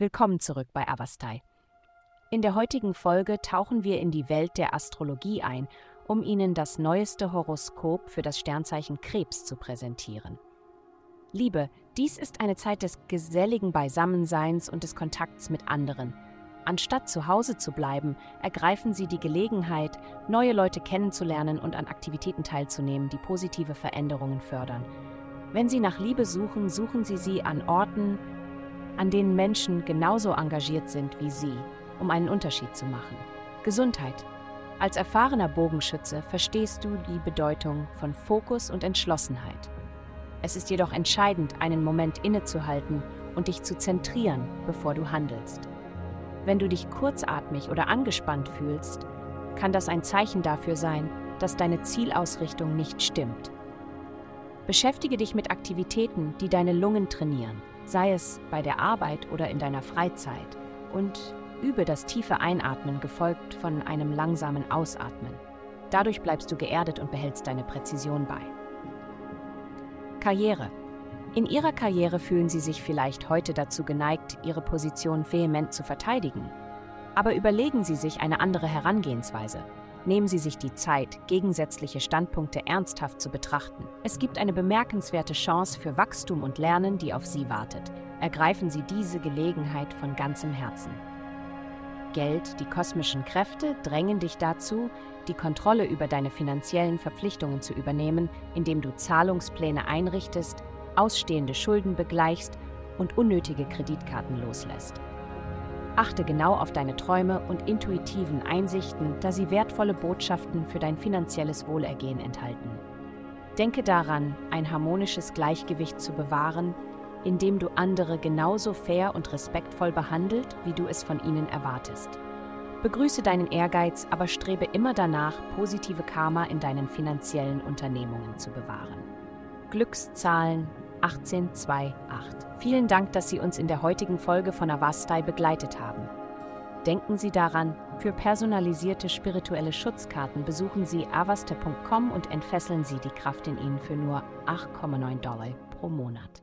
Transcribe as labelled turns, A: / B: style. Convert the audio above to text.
A: Willkommen zurück bei Avastai. In der heutigen Folge tauchen wir in die Welt der Astrologie ein, um Ihnen das neueste Horoskop für das Sternzeichen Krebs zu präsentieren. Liebe, dies ist eine Zeit des geselligen Beisammenseins und des Kontakts mit anderen. Anstatt zu Hause zu bleiben, ergreifen Sie die Gelegenheit, neue Leute kennenzulernen und an Aktivitäten teilzunehmen, die positive Veränderungen fördern. Wenn Sie nach Liebe suchen, suchen Sie sie an Orten, an denen Menschen genauso engagiert sind wie Sie, um einen Unterschied zu machen. Gesundheit. Als erfahrener Bogenschütze verstehst du die Bedeutung von Fokus und Entschlossenheit. Es ist jedoch entscheidend, einen Moment innezuhalten und dich zu zentrieren, bevor du handelst. Wenn du dich kurzatmig oder angespannt fühlst, kann das ein Zeichen dafür sein, dass deine Zielausrichtung nicht stimmt. Beschäftige dich mit Aktivitäten, die deine Lungen trainieren, sei es bei der Arbeit oder in deiner Freizeit, und übe das tiefe Einatmen gefolgt von einem langsamen Ausatmen. Dadurch bleibst du geerdet und behältst deine Präzision bei. Karriere. In ihrer Karriere fühlen sie sich vielleicht heute dazu geneigt, ihre Position vehement zu verteidigen. Aber überlegen Sie sich eine andere Herangehensweise. Nehmen Sie sich die Zeit, gegensätzliche Standpunkte ernsthaft zu betrachten. Es gibt eine bemerkenswerte Chance für Wachstum und Lernen, die auf Sie wartet. Ergreifen Sie diese Gelegenheit von ganzem Herzen. Geld, die kosmischen Kräfte drängen dich dazu, die Kontrolle über deine finanziellen Verpflichtungen zu übernehmen, indem du Zahlungspläne einrichtest, ausstehende Schulden begleichst und unnötige Kreditkarten loslässt. Achte genau auf deine Träume und intuitiven Einsichten, da sie wertvolle Botschaften für dein finanzielles Wohlergehen enthalten. Denke daran, ein harmonisches Gleichgewicht zu bewahren, indem du andere genauso fair und respektvoll behandelt, wie du es von ihnen erwartest. Begrüße deinen Ehrgeiz, aber strebe immer danach, positive Karma in deinen finanziellen Unternehmungen zu bewahren. Glückszahlen 1828. Vielen Dank, dass Sie uns in der heutigen Folge von Avastai begleitet haben. Denken Sie daran, für personalisierte spirituelle Schutzkarten besuchen Sie avasta.com und entfesseln Sie die Kraft in Ihnen für nur 8,9 Dollar pro Monat.